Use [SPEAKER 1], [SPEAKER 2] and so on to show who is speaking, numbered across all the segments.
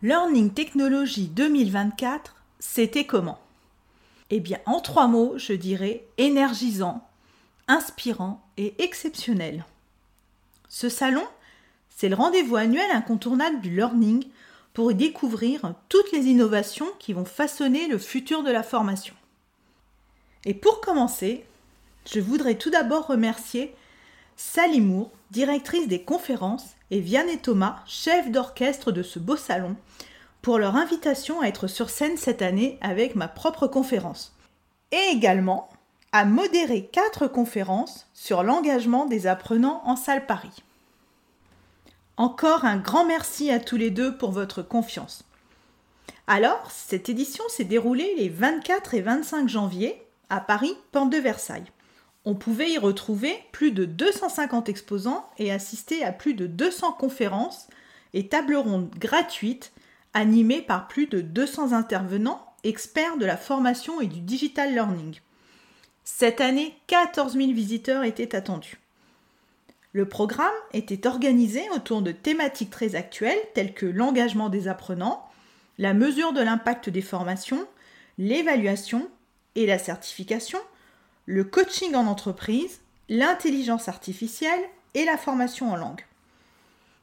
[SPEAKER 1] Learning Technology 2024, c'était comment? Eh bien, en trois mots, je dirais énergisant, inspirant et exceptionnel. Ce salon, c'est le rendez-vous annuel incontournable du learning pour y découvrir toutes les innovations qui vont façonner le futur de la formation. Et pour commencer, je voudrais tout d'abord remercier Sally Moore, directrice des conférences, et Vianney Thomas, chef d'orchestre de ce beau salon, pour leur invitation à être sur scène cette année avec ma propre conférence. Et également à modérer quatre conférences sur l'engagement des apprenants en salle Paris. Encore un grand merci à tous les deux pour votre confiance. Alors, cette édition s'est déroulée les 24 et 25 janvier à Paris, Porte de Versailles. On pouvait y retrouver plus de 250 exposants et assister à plus de 200 conférences et tables rondes gratuites animées par plus de 200 intervenants experts de la formation et du digital learning. Cette année, 14 000 visiteurs étaient attendus. Le programme était organisé autour de thématiques très actuelles telles que l'engagement des apprenants, la mesure de l'impact des formations, l'évaluation, et la certification, le coaching en entreprise, l'intelligence artificielle et la formation en langue.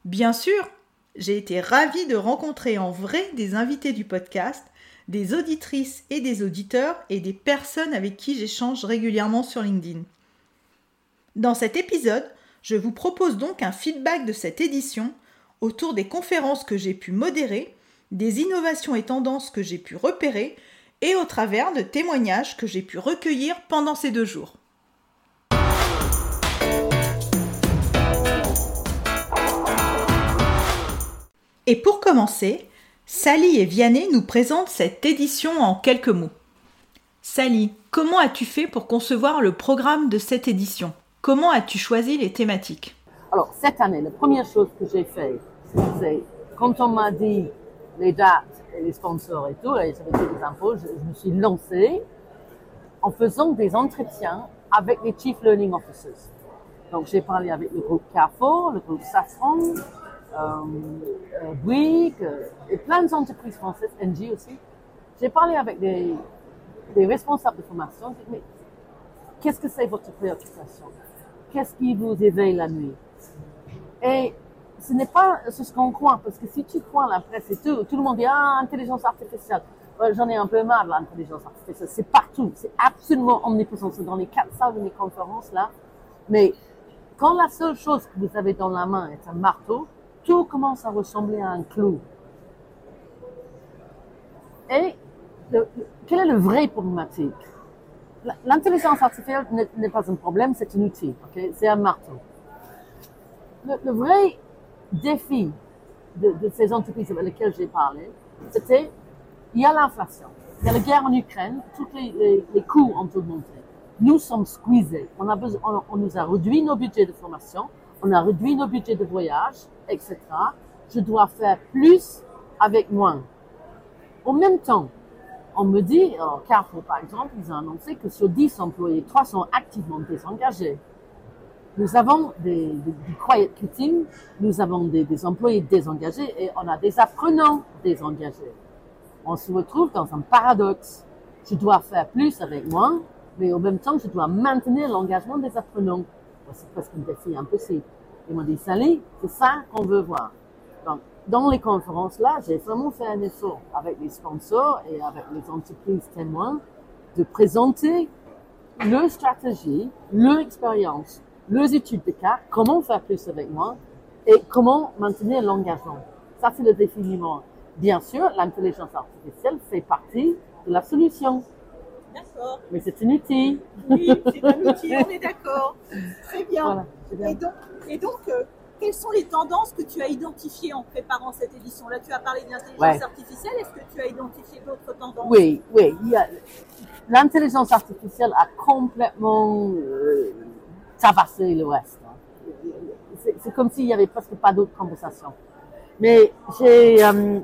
[SPEAKER 1] Bien sûr, j'ai été ravie de rencontrer en vrai des invités du podcast, des auditrices et des auditeurs et des personnes avec qui j'échange régulièrement sur LinkedIn. Dans cet épisode, je vous propose donc un feedback de cette édition autour des conférences que j'ai pu modérer, des innovations et tendances que j'ai pu repérer et au travers de témoignages que j'ai pu recueillir pendant ces deux jours. Et pour commencer, Sally et Vianney nous présentent cette édition en quelques mots. Sally, comment as-tu fait pour concevoir le programme de cette édition? Comment as-tu choisi les thématiques?
[SPEAKER 2] Alors, cette année, la première chose que j'ai fait, c'est quand on m'a dit les dates les sponsors et tout, et j'avais fait des infos, je, me suis lancée en faisant des entretiens avec les Chief Learning Officers. Donc j'ai parlé avec le groupe Carrefour, le groupe Safran, euh, euh Bouygues, euh, et plein d'entreprises françaises, NG aussi. J'ai parlé avec des, responsables de formation, mais qu'est-ce que c'est votre préoccupation? Qu'est-ce qui vous éveille la nuit? Ce n'est pas ce qu'on croit, parce que si tu crois la presse et tout, tout le monde dit, ah, intelligence artificielle. J'en ai un peu marre l'intelligence artificielle. C'est partout. C'est absolument omniprésent. C'est dans les quatre salles de mes conférences, là. Mais quand la seule chose que vous avez dans la main est un marteau, tout commence à ressembler à un clou. Et quel est le vrai problématique? L'intelligence artificielle n'est pas un problème, c'est un outil. c'est un marteau. Le, le vrai défi de, ces entreprises avec lesquelles j'ai parlé, c'était, il y a l'inflation, il y a la guerre en Ukraine, tous les, les, coûts ont augmenté. Nous sommes squeezés. On, a besoin, on, nous a réduit nos budgets de formation, on a réduit nos budgets de voyage, etc. Je dois faire plus avec moins. En même temps, on me dit, Carrefour par exemple, ils ont annoncé que sur 10 employés, 3 sont activement désengagés. Nous avons des, des, quiet quitting, nous avons des, des, employés désengagés et on a des apprenants désengagés. On se retrouve dans un paradoxe. Je dois faire plus avec moins, mais en même temps, je dois maintenir l'engagement des apprenants. C'est presque un défi impossible. Ils m'ont dit, Sally, c'est ça qu'on veut voir. Donc, dans les conférences là, j'ai vraiment fait un effort avec les sponsors et avec les entreprises témoins de présenter leur stratégie, leur expérience les études de cas, comment faire plus avec moi et comment maintenir l'engagement. Ça, c'est le défi numéro Bien sûr, l'intelligence artificielle fait partie de la solution.
[SPEAKER 1] D'accord.
[SPEAKER 2] Mais c'est un outil.
[SPEAKER 1] Oui, c'est un outil, on est d'accord. Très bien. et donc, et donc euh, quelles sont les tendances que tu as identifiées en préparant cette édition Là, tu as parlé d'intelligence artificielle. Est-ce que tu as identifié d'autres tendances?
[SPEAKER 2] Oui, oui. L'intelligence artificielle a complètement euh, tabassé le reste. C'est comme s'il n'y avait presque pas d'autres conversations. Mais j'ai euh,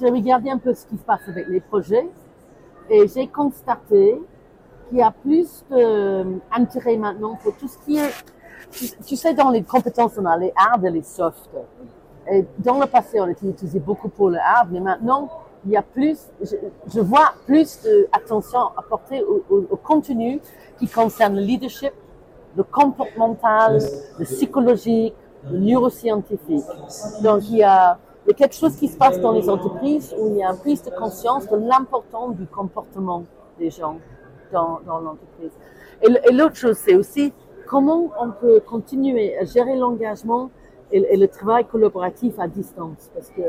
[SPEAKER 2] regardé un peu ce qui se passe avec les projets et j'ai constaté qu'il y a plus d'intérêt maintenant pour tout ce qui est tu, sais, dans les compétences, on a les hard et les soft. Et dans le passé, on utilisé beaucoup pour le hard, mais maintenant, il y a plus, je, vois plus d'attention apportée au, au, contenu qui concerne le leadership, le comportemental, le psychologique, le neuroscientifique. Donc, il y a, il y a quelque chose qui se passe dans les entreprises où il y a une prise de conscience de l'importance du comportement des gens dans, dans l'entreprise. Et l'autre chose, c'est aussi comment on peut continuer à gérer l'engagement et, le travail collaboratif à distance Parce que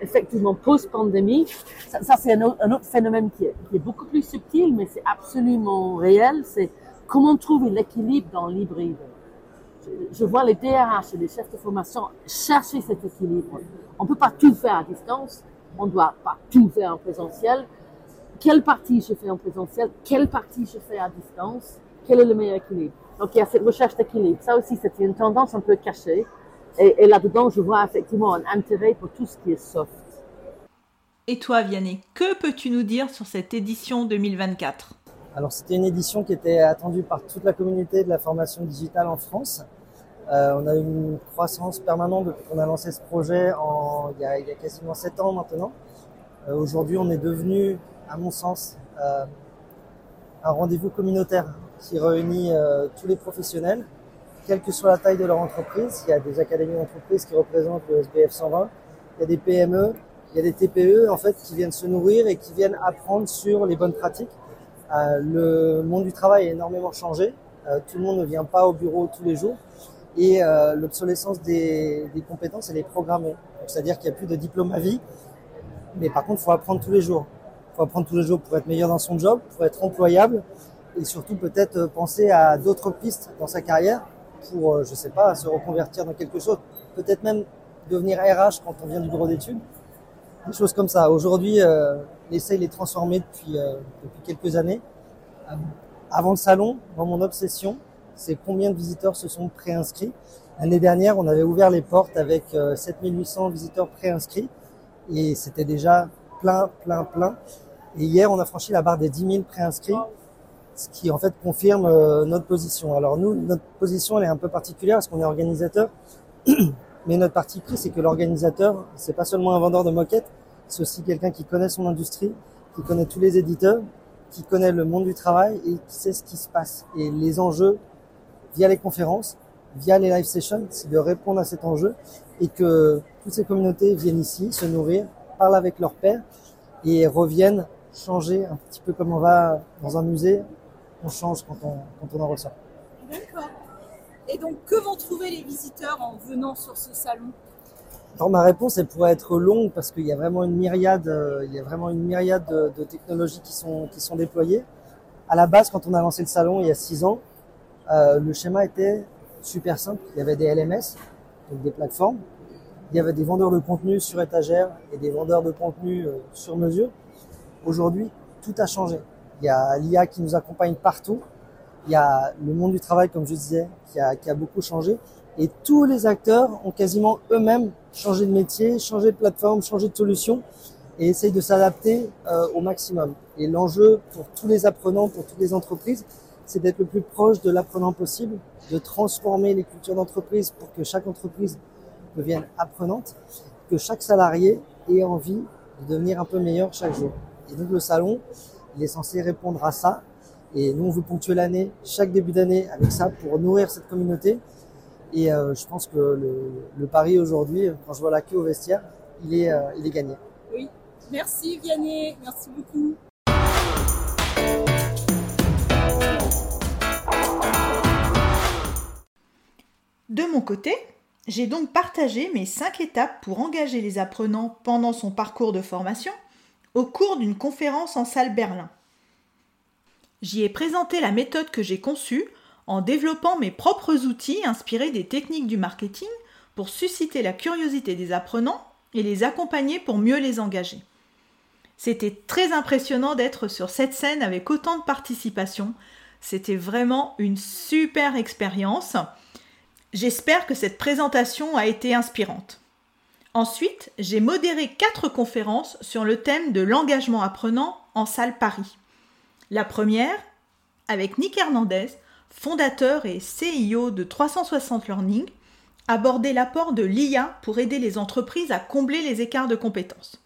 [SPEAKER 2] effectivement, post-pandémie, ça, c'est un, autre phénomène qui est, beaucoup plus subtil, mais c'est absolument réel. C'est comment trouver l'équilibre dans l'hybride? Je, vois les DRH et les chefs de formation chercher cet équilibre. On ne peut pas tout faire à distance, on ne doit pas tout faire en présentiel. Quelle partie je fais en présentiel Quelle partie je fais à distance Quel est le meilleur équilibre? Donc il y a cette recherche d'équilibre. Ça aussi, c'est une tendance un peu cachée. Et, là-dedans, je vois effectivement un intérêt pour tout ce qui est soft.
[SPEAKER 1] Et toi, Vianney, que peux-tu nous dire sur cette édition 2024
[SPEAKER 3] Alors, c'était une édition qui était attendue par toute la communauté de la formation digitale en France. Euh, on a eu une croissance permanente depuis qu'on a lancé ce projet en, il, y a, il y a quasiment sept ans maintenant. Euh, Aujourd'hui, on est devenu, à mon sens, euh, un rendez-vous communautaire qui réunit euh, tous les professionnels, quelle que soit la taille de leur entreprise. Il y a des académies d'entreprise qui représentent le SBF 120, il y a des PME, il y a des TPE en fait qui viennent se nourrir et qui viennent apprendre sur les bonnes pratiques. Euh, le monde du travail a énormément changé. Euh, tout le monde ne vient pas au bureau tous les jours et euh, l'obsolescence des, des, compétences elle est programmée. C'est-à-dire qu'il n'y a plus de diplôme à vie, mais par contre il faut apprendre tous les jours. Il faut apprendre tous les jours pour être meilleur dans son job, pour être employable, et surtout peut-être penser à d'autres pistes dans sa carrière pour, je sais pas, se reconvertir dans quelque chose, peut-être même devenir RH quand on vient du bureau d'études, des choses comme ça. Aujourd'hui, euh, on essaye de les transformer depuis, euh, depuis quelques années. Avant le salon, dans mon obsession, c'est combien de visiteurs se sont préinscrits. L'année dernière, on avait ouvert les portes avec 7800 visiteurs préinscrits et c'était déjà plein, plein, plein. Et hier, on a franchi la barre des 10 000 préinscrits ce qui en fait confirme euh, notre position. Alors nous, notre position elle est un peu particulière parce qu'on est organisateur, mais notre partie prise c'est que l'organisateur c'est pas seulement un vendeur de moquettes, c'est aussi quelqu'un qui connaît son industrie, qui connaît tous les éditeurs, qui connaît le monde du travail et qui sait ce qui se passe et les enjeux via les conférences, via les live sessions, c'est de répondre à cet enjeu et que toutes ces communautés viennent ici se nourrir, parlent avec leurs pairs et reviennent changer un petit peu comme on va dans un musée on change quand on, quand on en ressort.
[SPEAKER 1] D'accord. Et donc, que vont trouver les visiteurs en venant sur ce salon?
[SPEAKER 3] Alors ma réponse, elle pourrait être longue parce qu'il y a vraiment une myriade, euh, il y a vraiment une myriade de, technologies qui sont qui sont déployées. À la base, quand on a lancé le salon il y a six ans, euh, le schéma était super simple. Il y avait des LMS, donc des plateformes. Il y avait des vendeurs de contenu sur étagère et des vendeurs de contenu euh, sur mesure. Aujourd'hui, tout a changé. Il y a l'IA qui nous accompagne partout. Il y a le monde du travail, comme je disais, qui a, qui a beaucoup changé. Et tous les acteurs ont quasiment eux-mêmes changé de métier, changé de plateforme, changé de solution et essayent de s'adapter euh, au maximum. Et l'enjeu pour tous les apprenants, pour toutes les entreprises, c'est d'être le plus proche de l'apprenant possible, de transformer les cultures d'entreprise pour que chaque entreprise devienne apprenante, que chaque salarié ait envie de devenir un peu meilleur chaque jour. Et donc le salon, il est censé répondre à ça. Et nous, on veut ponctuer l'année, chaque début d'année, avec ça pour nourrir cette communauté. Et euh, je pense que le, le pari aujourd'hui, quand je vois la queue au vestiaire, il est, euh, il est gagné.
[SPEAKER 1] Oui, merci Vianney, merci beaucoup. De mon côté, j'ai donc partagé mes 5 étapes pour engager les apprenants pendant son parcours de formation au cours d'une conférence en salle Berlin. J'y ai présenté la méthode que j'ai conçue en développant mes propres outils inspirés des techniques du marketing pour susciter la curiosité des apprenants et les accompagner pour mieux les engager. C'était très impressionnant d'être sur cette scène avec autant de participation. C'était vraiment une super expérience. J'espère que cette présentation a été inspirante. Ensuite, j'ai modéré quatre conférences sur le thème de l'engagement apprenant en salle Paris. La première, avec Nick Hernandez, fondateur et CIO de 360 Learning, abordait l'apport de l'IA pour aider les entreprises à combler les écarts de compétences.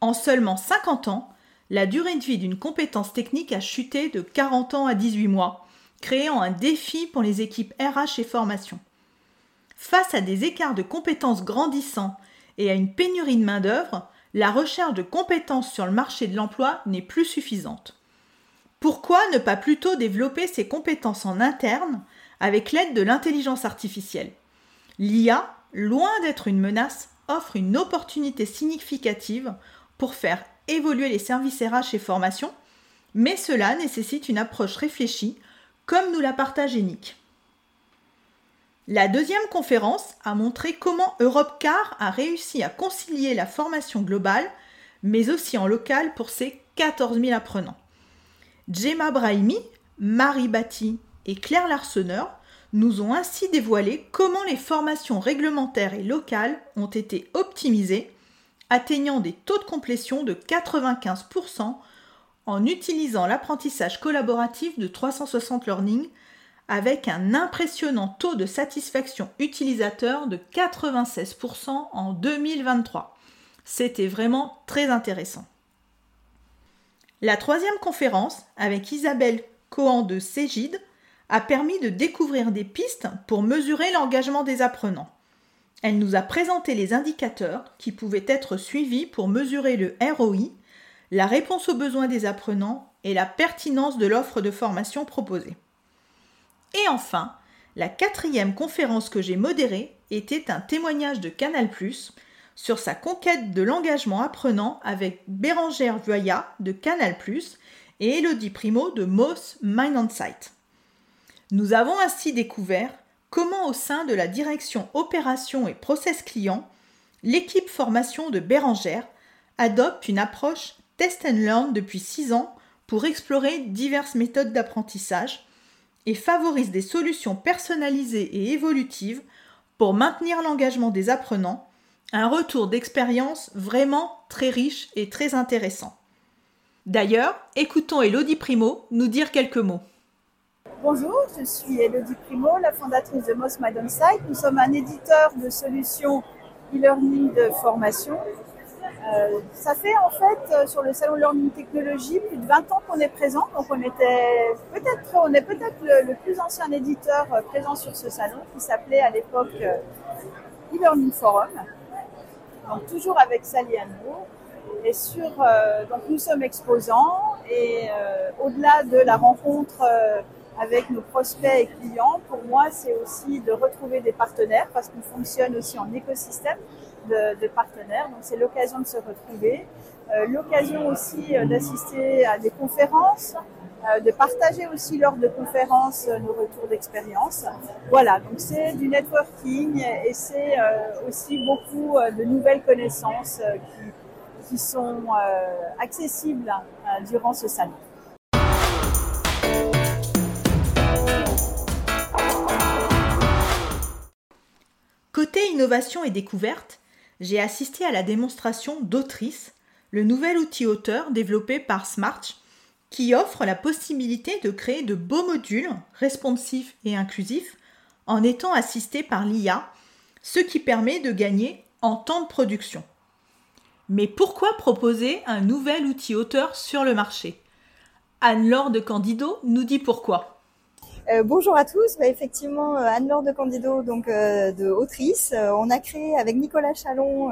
[SPEAKER 1] En seulement 50 ans, la durée de vie d'une compétence technique a chuté de 40 ans à 18 mois, créant un défi pour les équipes RH et formation. Face à des écarts de compétences grandissants et à une pénurie de main-d'œuvre, la recherche de compétences sur le marché de l'emploi n'est plus suffisante. Pourquoi ne pas plutôt développer ces compétences en interne avec l'aide de l'intelligence artificielle? L'IA, loin d'être une menace, offre une opportunité significative pour faire évoluer les services RH et formations, mais cela nécessite une approche réfléchie, comme nous l'a partagé Nick. La deuxième conférence a montré comment Europcar a réussi à concilier la formation globale, mais aussi en local pour ses 14 000 apprenants. Gemma Brahimi, Marie Batty et Claire Larseneur nous ont ainsi dévoilé comment les formations réglementaires et locales ont été optimisées, atteignant des taux de complétion de 95% en utilisant l'apprentissage collaboratif de 360 Learning avec un impressionnant taux de satisfaction utilisateur de 96% en 2023. C'était vraiment très intéressant. La troisième conférence, avec Isabelle Cohen de Cégide, a permis de découvrir des pistes pour mesurer l'engagement des apprenants. Elle nous a présenté les indicateurs qui pouvaient être suivis pour mesurer le ROI, la réponse aux besoins des apprenants et la pertinence de l'offre de formation proposée. Et enfin, la quatrième conférence que j'ai modérée était un témoignage de Canal ⁇ sur sa conquête de l'engagement apprenant avec Bérangère Vuaya de Canal ⁇ et Elodie Primo de Moss Mind Sight. Nous avons ainsi découvert comment au sein de la direction opération et process client, l'équipe formation de Bérangère adopte une approche test and learn depuis 6 ans pour explorer diverses méthodes d'apprentissage et favorise des solutions personnalisées et évolutives pour maintenir l'engagement des apprenants, un retour d'expérience vraiment très riche et très intéressant. D'ailleurs, écoutons Elodie Primo nous dire quelques mots.
[SPEAKER 4] Bonjour, je suis Elodie Primo, la fondatrice de Moss My Site. Nous sommes un éditeur de solutions e-learning de formation. Euh, ça fait en fait euh, sur le salon Learning Technology plus de 20 ans qu'on est présent, donc on était peut-être on est peut-être le, plus ancien éditeur euh, présent sur ce salon qui s'appelait à l'époque e-learning forum. Donc toujours avec Sally. Et sur donc nous sommes exposants et au-delà de la rencontre avec nos prospects et clients, pour moi, c'est aussi de retrouver des partenaires parce qu'on fonctionne aussi en écosystème de, partenaires. Donc, c'est l'occasion de se retrouver, euh, l'occasion aussi euh, d'assister à des conférences, euh, de partager aussi lors de conférences nos retours d'expérience. Voilà, donc c'est du networking et c'est aussi beaucoup de nouvelles connaissances qui, qui sont accessibles durant ce salon.
[SPEAKER 1] Côté innovation et découverte, j'ai assisté à la démonstration d'Autrice, le nouvel outil auteur développé par Smarch, qui offre la possibilité de créer de beaux modules responsifs et inclusifs en étant assisté par l'IA, ce qui permet de gagner en temps de production. Mais pourquoi proposer un nouvel outil auteur sur le marché? Anne-Laure de Candido nous dit pourquoi.
[SPEAKER 5] Euh, bonjour à tous. Bah, effectivement, euh, Anne-Laure de Candido, donc euh, de Autrice. on a créé avec Nicolas Chalon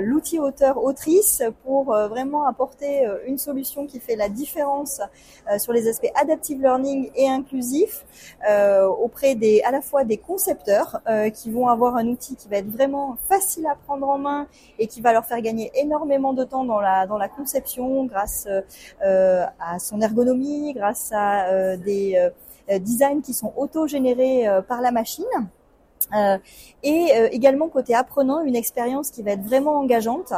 [SPEAKER 5] l'outil auteur Autrice pour vraiment apporter une solution qui fait la différence sur les aspects adaptive learning et inclusif auprès des à la fois des concepteurs qui vont avoir un outil qui va être vraiment facile à prendre en main et qui va leur faire gagner énormément de temps dans la dans la conception grâce à son ergonomie, grâce à des euh, designs qui sont auto-générés euh, par la machine. Euh, et euh, également côté apprenant, une expérience qui va être vraiment engageante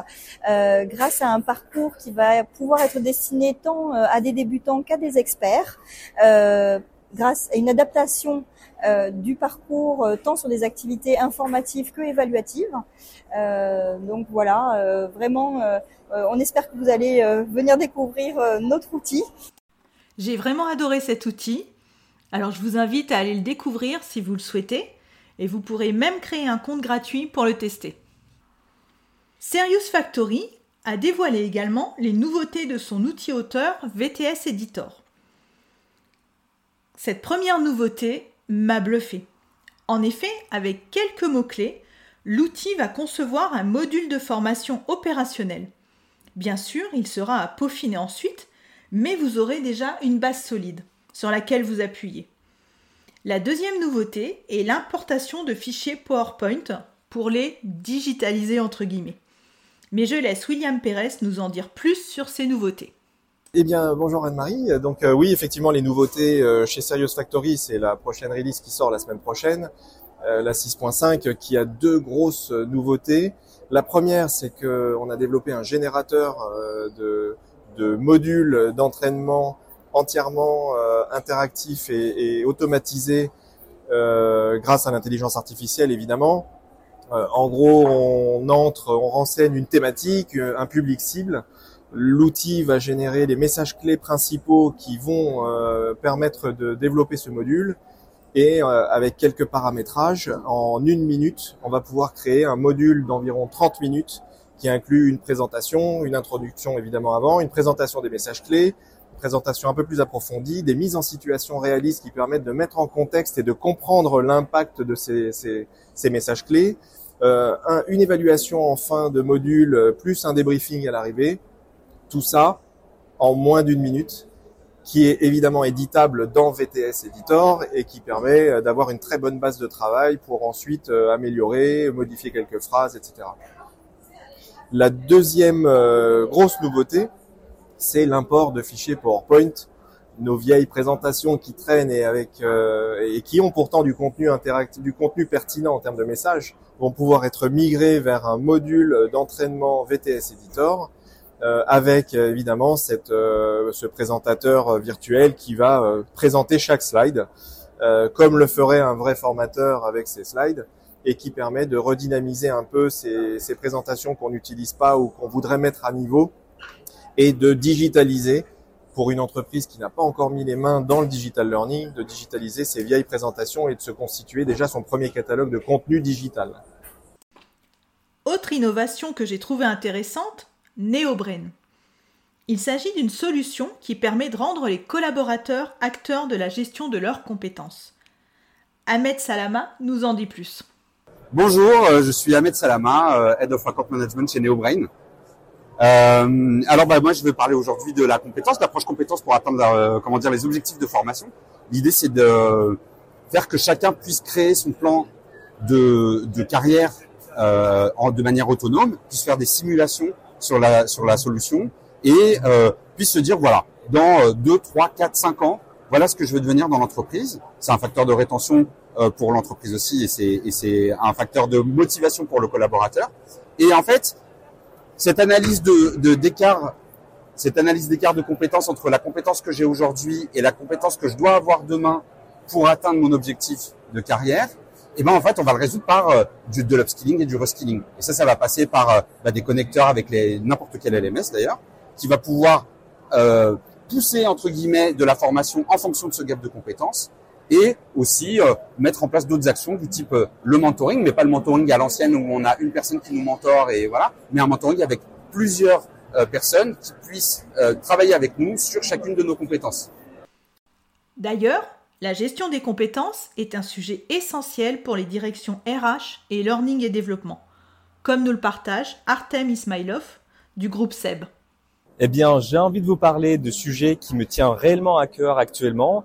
[SPEAKER 5] euh, grâce à un parcours qui va pouvoir être destiné tant à des débutants qu'à des experts, grâce à une adaptation du parcours tant sur des activités informatives que évaluatives. donc voilà, vraiment, on espère que vous allez venir découvrir notre outil.
[SPEAKER 1] J'ai vraiment adoré cet outil. Alors je vous invite à aller le découvrir si vous le souhaitez et vous pourrez même créer un compte gratuit pour le tester. Serious Factory a dévoilé également les nouveautés de son outil auteur VTS Editor. Cette première nouveauté m'a bluffé. En effet, avec quelques mots-clés, l'outil va concevoir un module de formation opérationnel. Bien sûr, il sera à peaufiner ensuite, mais vous aurez déjà une base solide sur laquelle vous appuyez. La deuxième nouveauté est l'importation de fichiers PowerPoint pour les digitaliser entre guillemets. Mais je laisse William Pérez nous en dire plus sur ces nouveautés.
[SPEAKER 6] Eh bien, bonjour Anne-Marie. Donc euh, oui, effectivement, les nouveautés euh, chez Serious Factory, c'est la prochaine release qui sort la semaine prochaine, euh, la 6.5, qui a deux grosses nouveautés. La première, c'est qu'on a développé un générateur de modules d'entraînement entièrement euh, interactif et, et automatisé euh, grâce à l'intelligence artificielle évidemment. Euh, en gros, on entre, on renseigne une thématique, un public cible. L'outil va générer les messages clés principaux qui vont permettre de développer ce module. Et avec quelques paramétrages, en une minute, on va pouvoir créer un module d'environ 30 minutes qui inclut une présentation, une introduction évidemment avant, une présentation des messages clés, présentation un peu plus approfondie, des mises en situation réalistes qui permettent de mettre en contexte et de comprendre l'impact de ces, ces, ces, messages clés, euh, un, une évaluation en fin de module euh, plus un débriefing à l'arrivée, tout ça en moins d'une minute, qui est évidemment éditable dans VTS Editor et qui permet euh, d'avoir une très bonne base de travail pour ensuite améliorer, modifier quelques phrases, etc. La deuxième grosse nouveauté, c'est l'import de fichiers PowerPoint, nos vieilles présentations qui traînent et avec euh, et qui ont pourtant du contenu interactif, du contenu pertinent en termes de messages, vont pouvoir être migrées vers un module d'entraînement VTS Editor euh, avec évidemment cette, euh, ce présentateur virtuel qui va présenter chaque slide comme le ferait un vrai formateur avec ses slides et qui permet de redynamiser un peu ces, ces présentations qu'on n'utilise pas ou qu'on voudrait mettre à niveau et de digitaliser pour une entreprise qui n'a pas encore mis les mains dans le digital learning, de digitaliser ses vieilles présentations et de se constituer déjà son premier catalogue de contenu digital.
[SPEAKER 1] Autre innovation que j'ai trouvée intéressante, NeoBrain. Il s'agit d'une solution qui permet de rendre les collaborateurs acteurs de la gestion de leurs compétences. Ahmed Salama nous en dit plus.
[SPEAKER 7] Bonjour, euh, je suis Ahmed Salama, euh, Head of Account Management chez NeoBrain. Euh, alors bah, moi je vais parler aujourd'hui de la compétence, l'approche compétence pour atteindre euh, comment dire les objectifs de formation. L'idée c'est de faire que chacun puisse créer son plan de, de carrière euh, en, de manière autonome, puisse faire des simulations sur la sur la solution et euh, puisse se dire voilà dans 2, 3, 4, 5 ans voilà ce que je veux devenir dans l'entreprise. C'est un facteur de rétention euh, pour l'entreprise aussi et c'est un facteur de motivation pour le collaborateur. Et en fait, cette analyse de d'écart, cette analyse d'écart de compétences entre la compétence que j'ai aujourd'hui et la compétence que je dois avoir demain pour atteindre mon objectif de carrière, et eh ben en fait on va le résoudre par euh, du, de l'upskilling et du reskilling. Et ça, ça va passer par euh, bah, des connecteurs avec n'importe quel LMS d'ailleurs, qui va pouvoir euh, pousser entre guillemets de la formation en fonction de ce gap de compétences et aussi euh, mettre en place d'autres actions du type euh, le mentoring, mais pas le mentoring à l'ancienne où on a une personne qui nous mentore et voilà, mais un mentoring avec plusieurs euh, personnes qui puissent travailler avec nous sur chacune de nos compétences.
[SPEAKER 1] D'ailleurs, la gestion des compétences est un sujet essentiel pour les directions RH et Learning et Développement, comme nous le partage Artem Ismailov du groupe SEB.
[SPEAKER 8] Eh bien, j'ai envie de vous parler de sujets qui me tient réellement à cœur actuellement.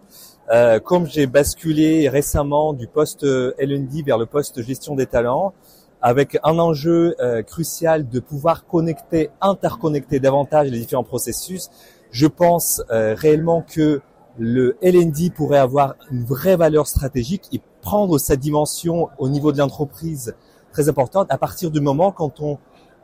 [SPEAKER 8] Euh, comme j'ai basculé récemment du poste L&D vers le poste gestion des talents, avec un enjeu euh, crucial de pouvoir connecter, interconnecter davantage les différents processus, je pense euh, réellement que le L&D pourrait avoir une vraie valeur stratégique et prendre sa dimension au niveau de l'entreprise très importante à partir du moment quand on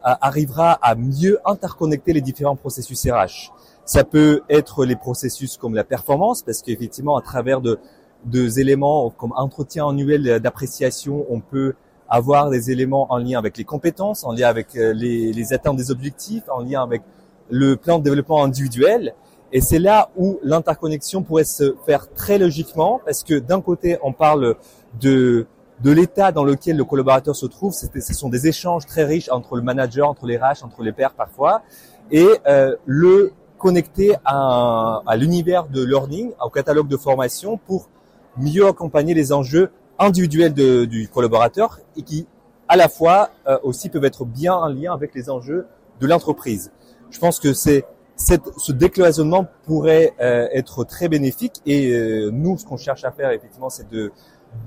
[SPEAKER 8] arrivera à mieux interconnecter les différents processus RH. Ça peut être les processus comme la performance, parce qu'effectivement, à travers de, de éléments comme entretien annuel d'appréciation, on peut avoir des éléments en lien avec les compétences, en lien avec euh, les, les atteintes des objectifs, en lien avec le plan de développement individuel. Et c'est là où l'interconnexion pourrait se faire très logiquement, parce que d'un côté, on parle de de l'état dans lequel le collaborateur se trouve. Ce sont des échanges très riches entre le manager, entre les RH, entre les pairs parfois, et euh, le connecter à, à l'univers de learning, au catalogue de formation pour mieux accompagner les enjeux individuels de, du collaborateur et qui, à la fois, euh, aussi peuvent être bien en lien avec les enjeux de l'entreprise. Je pense que c'est ce décloisonnement pourrait euh, être très bénéfique et euh, nous, ce qu'on cherche à faire effectivement, c'est de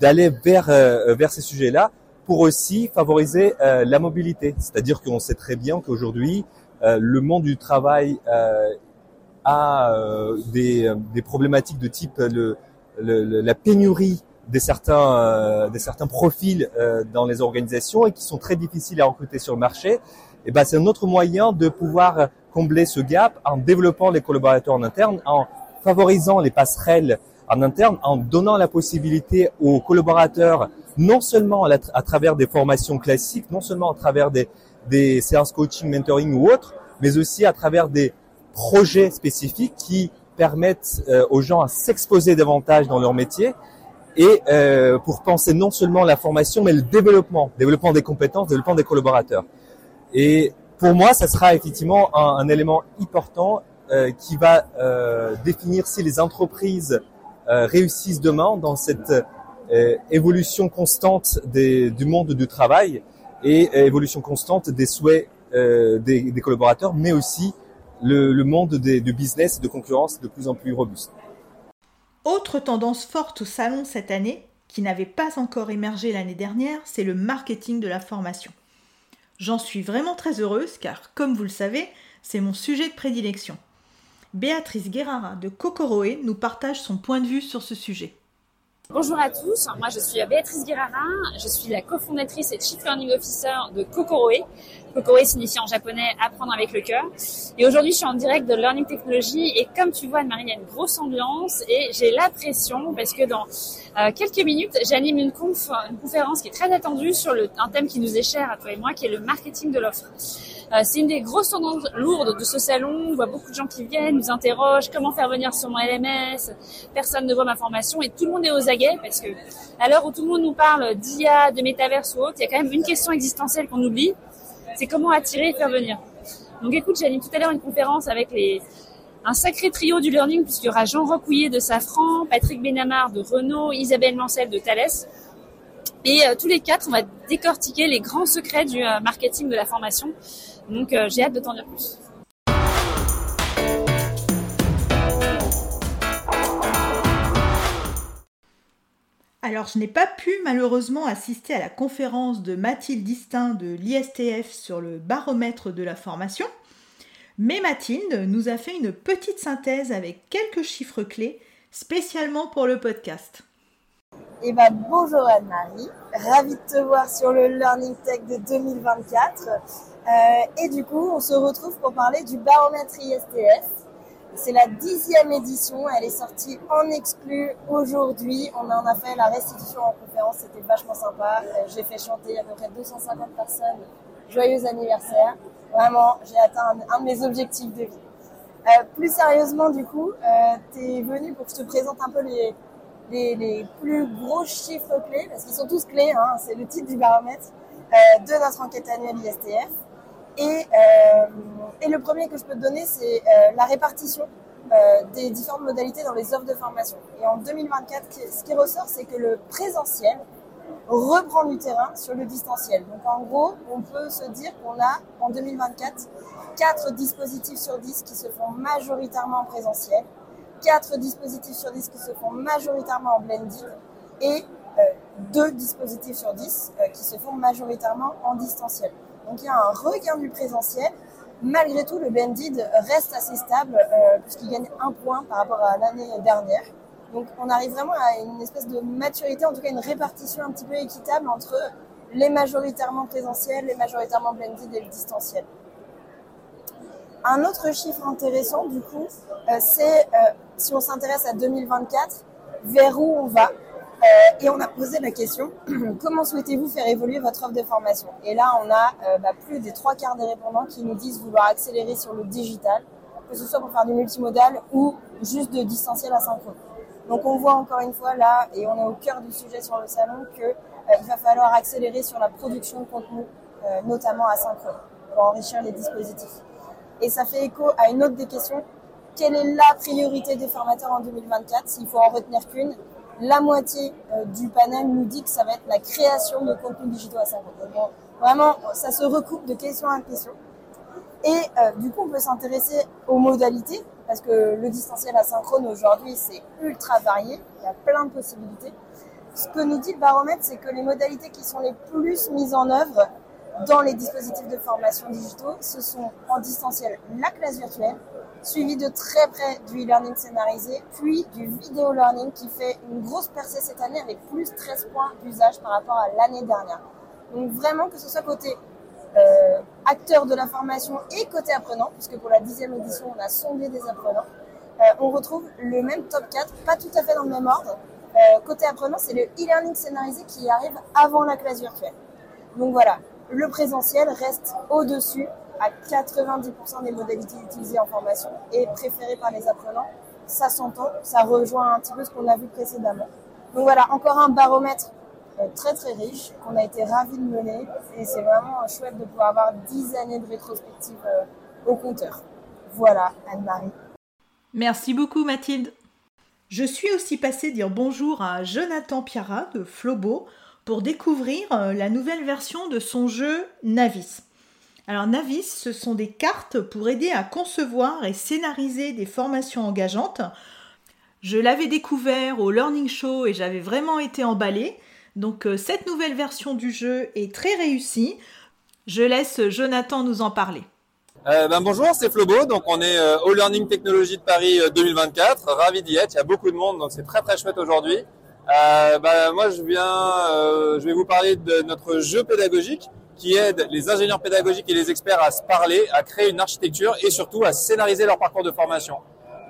[SPEAKER 8] d'aller vers euh, vers ces sujets-là pour aussi favoriser euh, la mobilité. C'est-à-dire qu'on sait très bien qu'aujourd'hui, euh, le monde du travail a des, des, problématiques de type le, la pénurie des certains des certains profils dans les organisations et qui sont très difficiles à recruter sur le marché. Et ben c'est un autre moyen de pouvoir combler ce gap en développant les collaborateurs en interne, en favorisant les passerelles en interne en donnant la possibilité aux collaborateurs, non seulement à, travers des formations classiques, non seulement à travers des, des séances coaching, mentoring ou autres, mais aussi à travers des projets spécifiques qui permettent euh, aux gens à s'exposer davantage dans leur métier et euh, pour penser non seulement la formation, mais le développement, développement des compétences, développement des collaborateurs. Et pour moi, ça sera effectivement un, élément important euh, qui va euh, définir si les entreprises euh, réussissent demain dans cette euh, évolution constante des, du monde du travail et évolution constante des souhaits des, des, collaborateurs, mais aussi le, monde des, du business de concurrence de plus en plus robuste.
[SPEAKER 1] Autre tendance forte au salon cette année, qui n'avait pas encore émergé l'année dernière, c'est le marketing de la formation. J'en suis vraiment très heureuse car, comme vous le savez, c'est mon sujet de prédilection. Béatrice Guerrara de Kokoroe nous partage son point de vue sur ce sujet.
[SPEAKER 9] Bonjour à tous, moi je suis Béatrice Guerrara, je suis la cofondatrice et Chief Learning Officer de Kokoroe. Kokoroe signifie en japonais apprendre avec le cœur. Et aujourd'hui je suis en direct de Learning Technology et comme tu vois Anne-Marie, il y a une grosse ambiance et j'ai la pression parce que dans euh, quelques minutes j'anime une, conférence qui est très attendue sur un thème qui nous est cher à toi et moi qui est le marketing de l'offre. Euh, c'est une des grosses tendances lourdes de ce salon. On voit beaucoup de gens qui viennent, nous interrogent comment faire venir sur mon LMS. Personne ne voit ma formation et tout le monde est aux aguets parce que à l'heure où tout le monde nous parle d'IA, de métaverse ou autre, il y a quand même une question existentielle qu'on oublie. C'est comment attirer et faire venir? Donc écoute, j'anime tout à l'heure une conférence avec un sacré trio du learning puisqu'il y aura Jean Rocouillet de Safran, Patrick Benamar de Renault, Isabelle Mancel de Thales. Et euh, tous les quatre, on va décortiquer les grands secrets du euh, marketing de la formation. Donc euh, j'ai hâte de t'en dire plus.
[SPEAKER 1] Alors, je n'ai pas pu malheureusement assister à la conférence de Mathilde Distin de l'ISTF sur le baromètre de la formation, mais Mathilde nous a fait une petite synthèse avec quelques chiffres clés spécialement pour le podcast.
[SPEAKER 10] Eh ben, bonjour Anne-Marie, ravie de te voir sur le Learning Tech de 2024. Euh, et du coup, on se retrouve pour parler du baromètre ISTF. C'est la dixième édition, elle est sortie en exclu aujourd'hui. On en a fait la restitution en conférence, c'était vachement sympa. Euh, j'ai fait chanter à peu près 250 personnes. Joyeux anniversaire. Vraiment, j'ai atteint un, de mes objectifs de vie. Euh, plus sérieusement, du coup, tu es venu pour que je te présente un peu les, les, plus gros chiffres clés, parce qu'ils sont tous clés, hein, c'est le titre du baromètre, de notre enquête annuelle ISTF. Et, euh, et, le premier que je peux te donner, c'est euh, la répartition euh, des différentes modalités dans les offres de formation. Et en 2024, ce qui ressort, c'est que le présentiel reprend du terrain sur le distanciel. Donc en gros, on peut se dire qu'on a en 2024 4 dispositifs sur 10 qui se font majoritairement en présentiel, 4 dispositifs sur 10 qui se font majoritairement en blended et 2 dispositifs sur 10 euh, qui se font majoritairement en distanciel. Donc il y a un regain du présentiel. Malgré tout, le blended reste assez stable euh, puisqu'il gagne un point par rapport à l'année dernière. Donc on arrive vraiment à une espèce de maturité, en tout cas une répartition un petit peu équitable entre les majoritairement présentiels, les majoritairement blended et le distanciel. Un autre chiffre intéressant, du coup, euh, c'est euh, si on s'intéresse à 2024, vers où on va euh, Et on a posé la question comment souhaitez-vous faire évoluer votre offre de formation? Et là, on a bah, plus des trois quarts des répondants qui nous disent vouloir accélérer sur le digital, que ce soit pour faire du multimodal ou juste de distanciel à synchrone. Donc on voit encore une fois là, et on est au cœur du sujet sur le salon, qu'il va falloir accélérer sur la production de contenu, notamment asynchrone, pour enrichir les dispositifs. Et ça fait écho à une autre des questions. Quelle est la priorité des formateurs en 2024 S'il faut en retenir qu'une, la moitié euh, du panel nous dit que ça va être la création de contenus digitaux à 50. Donc, vraiment, ça se recoupe de question en question. Et euh, du coup, on peut s'intéresser aux modalités, parce que le distanciel asynchrone aujourd'hui, c'est ultra varié, il y a plein de possibilités. Ce que nous dit le baromètre, c'est que les modalités qui sont les plus mises en œuvre dans les dispositifs de formation digitaux, ce sont en distanciel la classe virtuelle, suivi de très près du e-learning scénarisé, puis du vidéo learning qui fait une grosse percée cette année avec plus 13 points d'usage par rapport à l'année dernière. Donc vraiment que ce soit côté euh, acteur de la formation et côté apprenant, puisque pour la dixième édition on a sondé des apprenants, euh, on retrouve le même top 4, pas tout à fait dans le même ordre. Euh, côté apprenant, c'est le e-learning scénarisé qui arrive avant la classe virtuelle. Donc voilà, le présentiel reste au-dessus à 90% des modalités utilisées en formation et préférées par les apprenants. Ça s'entend, ça rejoint un petit peu ce qu'on a vu précédemment. Donc voilà, encore un baromètre euh, très très riche qu'on a été ravis de mener et c'est vraiment chouette de pouvoir avoir 10 années de rétrospective euh, au compteur. Voilà, Anne-Marie.
[SPEAKER 1] Merci beaucoup Mathilde. Je suis aussi passée dire bonjour à Jonathan Piara de Flobo pour découvrir euh, la nouvelle version de son jeu Navis. Alors Navis, ce sont des cartes pour aider à concevoir et scénariser des formations engageantes. Je l'avais découvert au Learning Show et j'avais vraiment été emballée. Donc euh, cette nouvelle version du jeu est très réussie. Je laisse Jonathan nous en parler.
[SPEAKER 11] Euh, ben bonjour, c'est Flobo. Donc on est au Learning Technology de Paris 2024. Ravi d'y être. Il y a beaucoup de monde, donc c'est très très chouette aujourd'hui. Euh, bah, moi, je viens, euh, je vais vous parler de notre jeu pédagogique qui aide les ingénieurs pédagogiques et les experts à se parler, à créer une architecture et surtout à scénariser leur parcours de formation.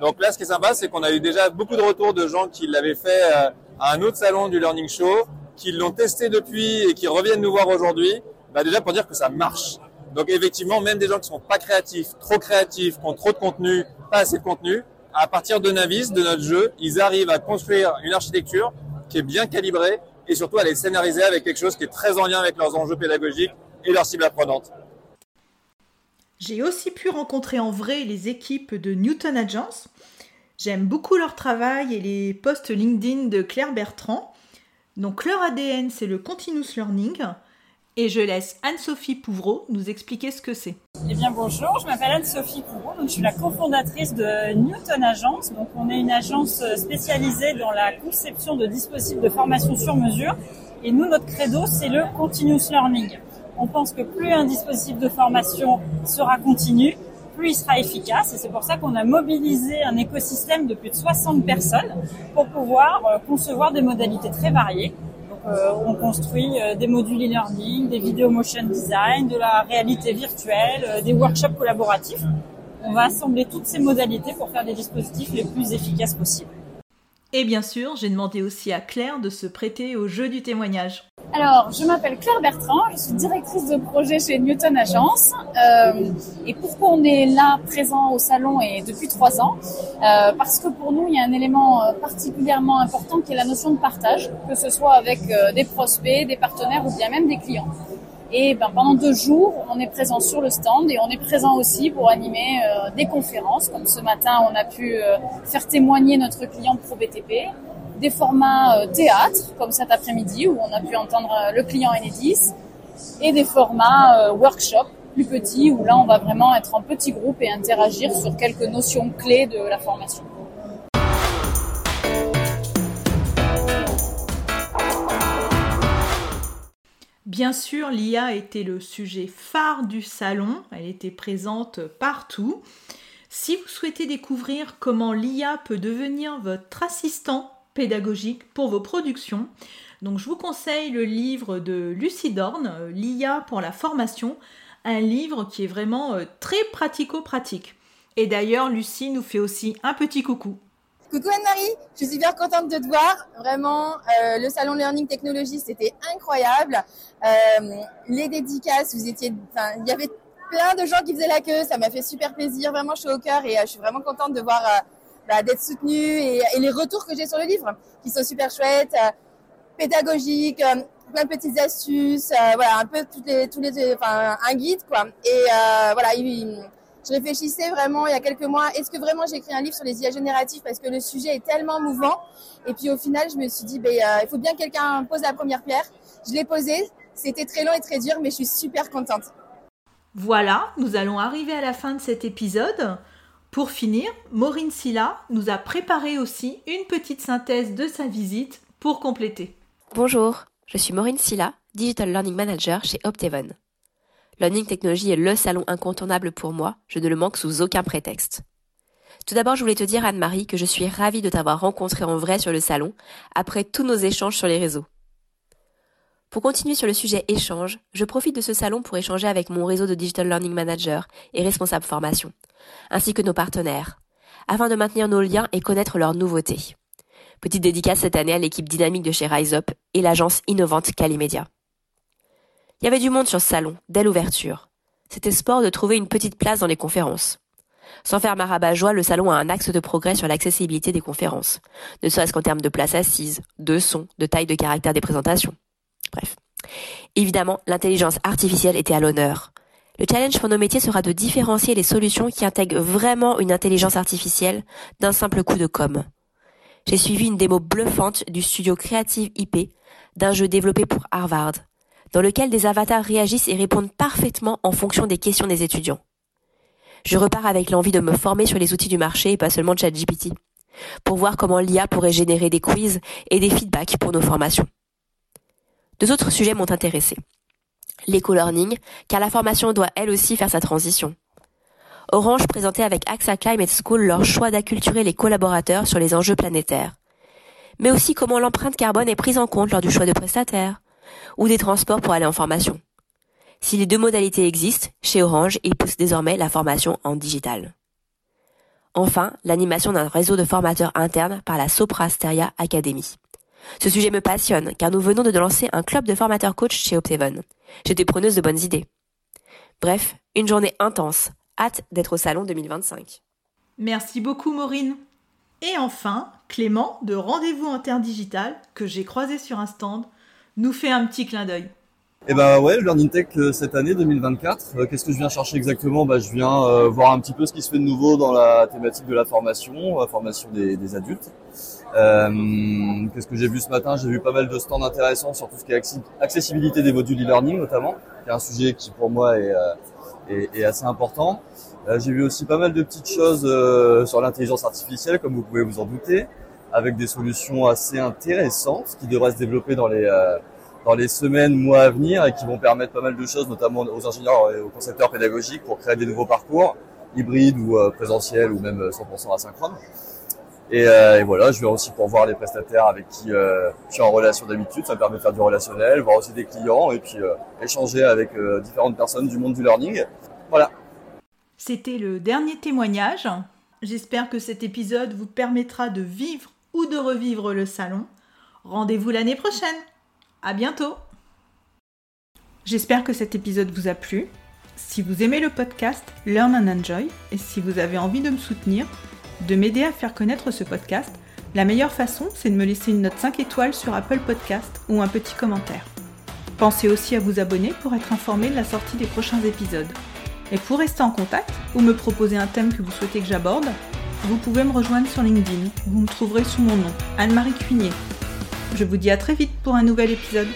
[SPEAKER 11] Donc là, ce qui est sympa, c'est qu'on a eu déjà beaucoup de retours de gens qui l'avaient fait euh, à un autre salon du Learning Show, qui l'ont testé depuis et qui reviennent nous voir aujourd'hui, bah déjà pour dire que ça marche. Donc effectivement, même des gens qui sont pas créatifs, trop créatifs, qui ont trop de contenu, pas assez de contenu, à partir de Navis, de notre jeu, ils arrivent à construire une architecture qui est bien calibré et surtout à les scénariser avec quelque chose qui est très en lien avec leurs enjeux pédagogiques et leur cible apprenante.
[SPEAKER 1] J'ai aussi pu rencontrer en vrai les équipes de Newton Agence. J'aime beaucoup leur travail et les posts LinkedIn de Claire Bertrand. Donc leur ADN, c'est le continuous learning. Et je laisse Anne-Sophie Pouvreau nous expliquer ce que c'est.
[SPEAKER 12] Eh bien bonjour, je m'appelle Anne-Sophie Pouvreau, je suis la cofondatrice de Newton Agence. Donc on est une agence spécialisée dans la conception de dispositifs de formation sur mesure. Et nous, notre credo, c'est le continuous learning. On pense que plus un dispositif de formation sera continu, plus il sera efficace. Et c'est pour ça qu'on a mobilisé un écosystème de plus de 60 personnes pour pouvoir euh, concevoir des modalités très variées on construit euh, des modules e-learning, des vidéos motion design, de la réalité virtuelle, euh, des workshops collaboratifs. On va assembler toutes ces modalités pour faire des dispositifs les plus efficaces possibles.
[SPEAKER 1] Et bien sûr, j'ai demandé aussi à Claire de se prêter au jeu du témoignage.
[SPEAKER 13] Alors, je m'appelle Claire Bertrand, je suis directrice de projet chez Newton Agence. Euh, et pourquoi on est là, présent au salon et depuis trois ans euh, Parce que pour nous, il y a un élément euh, particulièrement important qui est la notion de partage, que ce soit avec des prospects, des partenaires ou bien même des clients. Et ben, pendant deux jours, on est présent sur le stand et on est présent aussi pour animer euh, des conférences. Comme ce matin, on a pu euh, faire témoigner notre client ProBTP, des formats euh, théâtre, comme cet après-midi où on a pu entendre le client Enedis, et des formats workshop plus petits où là, on va vraiment être en petit groupe et interagir sur quelques notions clés de la formation.
[SPEAKER 1] Bien sûr, l'IA était le sujet phare du salon, elle était présente partout. Si vous souhaitez découvrir comment l'IA peut devenir votre assistant pédagogique pour vos productions, donc je vous conseille le livre de Lucie Dorn, L'IA pour la formation, un livre qui est vraiment euh, très pratico-pratique. Et d'ailleurs, Lucie nous fait aussi un petit coucou.
[SPEAKER 10] Coucou Anne-Marie, je suis super contente de te voir. Vraiment, euh, le salon Learning Technology, c'était incroyable. Euh, les dédicaces, vous étiez, enfin, il y avait plein de gens qui faisaient la queue. Ça m'a fait super plaisir. Vraiment, suis au cœur et euh, je suis vraiment contente de voir, euh, bah, d'être soutenue et, et, les retours que j'ai sur le livre, qui sont super chouettes, euh, pédagogiques, plein de petites astuces, voilà, un peu toutes les, tous les, enfin, un guide quoi. Et voilà, il, je réfléchissais vraiment il y a quelques mois, est-ce que vraiment j'écris un livre sur les IA génératives parce que le sujet est tellement mouvant? Et puis au final, je me suis dit, ben, euh, il faut bien que quelqu'un pose la première pierre. Je l'ai posée, c'était très long et très dur, mais je suis super contente.
[SPEAKER 1] Voilà, nous allons arriver à la fin de cet épisode. Pour finir, Maureen Silla nous a préparé aussi une petite synthèse de sa visite pour compléter.
[SPEAKER 14] Bonjour, je suis Maureen Silla, Digital Learning Manager chez Optevon. Learning Technology est le salon incontournable pour moi, je ne le manque sous aucun prétexte. Tout d'abord, je voulais te dire, Anne-Marie, que je suis ravie de t'avoir rencontré en vrai sur le salon, après tous nos échanges sur les réseaux. Pour continuer sur le sujet échange, je profite de ce salon pour échanger avec mon réseau de Digital Learning Manager et responsables formation, ainsi que nos partenaires, afin de maintenir nos liens et connaître leurs nouveautés. Petite dédicace cette année à l'équipe dynamique de chez RiseUp et l'agence innovante Calimedia. Il y avait du monde sur ce salon, dès l'ouverture. C'était sport de trouver une petite place dans les conférences. Sans faire ma joie, le salon a un axe de progrès sur l'accessibilité des conférences, ne serait-ce qu'en termes de place assise, de son, de taille de caractère des présentations. Bref. Évidemment, l'intelligence artificielle était à l'honneur. Le challenge pour nos métiers sera de différencier les solutions qui intègrent vraiment une intelligence artificielle d'un simple coup de com. J'ai suivi une démo bluffante du studio Creative IP d'un jeu développé pour Harvard, dans lequel des avatars réagissent et répondent parfaitement en fonction des questions des étudiants. Je repars avec l'envie de me former sur les outils du marché et pas seulement ChatGPT, pour voir comment l'IA pourrait générer des quiz et des feedbacks pour nos formations. Deux autres sujets m'ont intéressé. L'éco-learning, car la formation doit elle aussi faire sa transition. Orange présentait avec AXA Climate School leur choix d'acculturer les collaborateurs sur les enjeux planétaires. Mais aussi comment l'empreinte carbone est prise en compte lors du choix de prestataires, ou des transports pour aller en formation. Si les deux modalités existent, chez Orange, ils poussent désormais la formation en digital. Enfin, l'animation d'un réseau de formateurs internes par la Soprasteria Academy. Ce sujet me passionne, car nous venons de lancer un club de formateurs coach chez Optevon. J'étais preneuse de bonnes idées. Bref, une journée intense. Hâte d'être au salon 2025.
[SPEAKER 1] Merci beaucoup Maureen. Et enfin, Clément de Rendez-vous Interdigital, que j'ai croisé sur un stand, nous fait un petit clin d'œil.
[SPEAKER 15] Eh ben ouais, le Learning Tech euh, cette année 2024. Euh, qu'est-ce que je viens chercher exactement? Bah, je viens euh, voir un petit peu ce qui se fait de nouveau dans la thématique de la formation, la formation des, adultes. qu'est-ce que j'ai vu ce matin? J'ai vu pas mal de stands intéressants sur tout ce qui est accessibilité des modules e-learning notamment, qui est un sujet qui pour moi est, est assez important. j'ai vu aussi pas mal de petites choses sur l'intelligence artificielle, comme vous pouvez vous en douter avec des solutions assez intéressantes qui devraient se développer dans les euh, dans les semaines, mois à venir et qui vont permettre pas mal de choses, notamment aux ingénieurs et aux concepteurs pédagogiques pour créer des nouveaux parcours hybrides ou euh, présentiels ou même 100% asynchrone. Et, euh, et, voilà, je viens aussi pour voir les prestataires avec qui je suis en relation d'habitude. Ça me permet de faire du relationnel, voir aussi des clients et puis échanger avec différentes personnes du monde du learning. Voilà.
[SPEAKER 1] C'était le dernier témoignage. J'espère que cet épisode vous permettra de vivre ou de revivre le salon. Rendez-vous l'année prochaine. À bientôt. J'espère que cet épisode vous a plu. Si vous aimez le podcast Learn and Enjoy et si vous avez envie de me soutenir, de m'aider à faire connaître ce podcast, la meilleure façon, c'est de me laisser une note 5 étoiles sur Apple Podcast ou un petit commentaire. Pensez aussi à vous abonner pour être informé de la sortie des prochains épisodes. Et pour rester en contact ou me proposer un thème que vous souhaitez que j'aborde, vous pouvez me rejoindre sur LinkedIn. Vous me trouverez sous mon nom, Anne-Marie Cuinier. Je vous dis à très vite pour un nouvel épisode.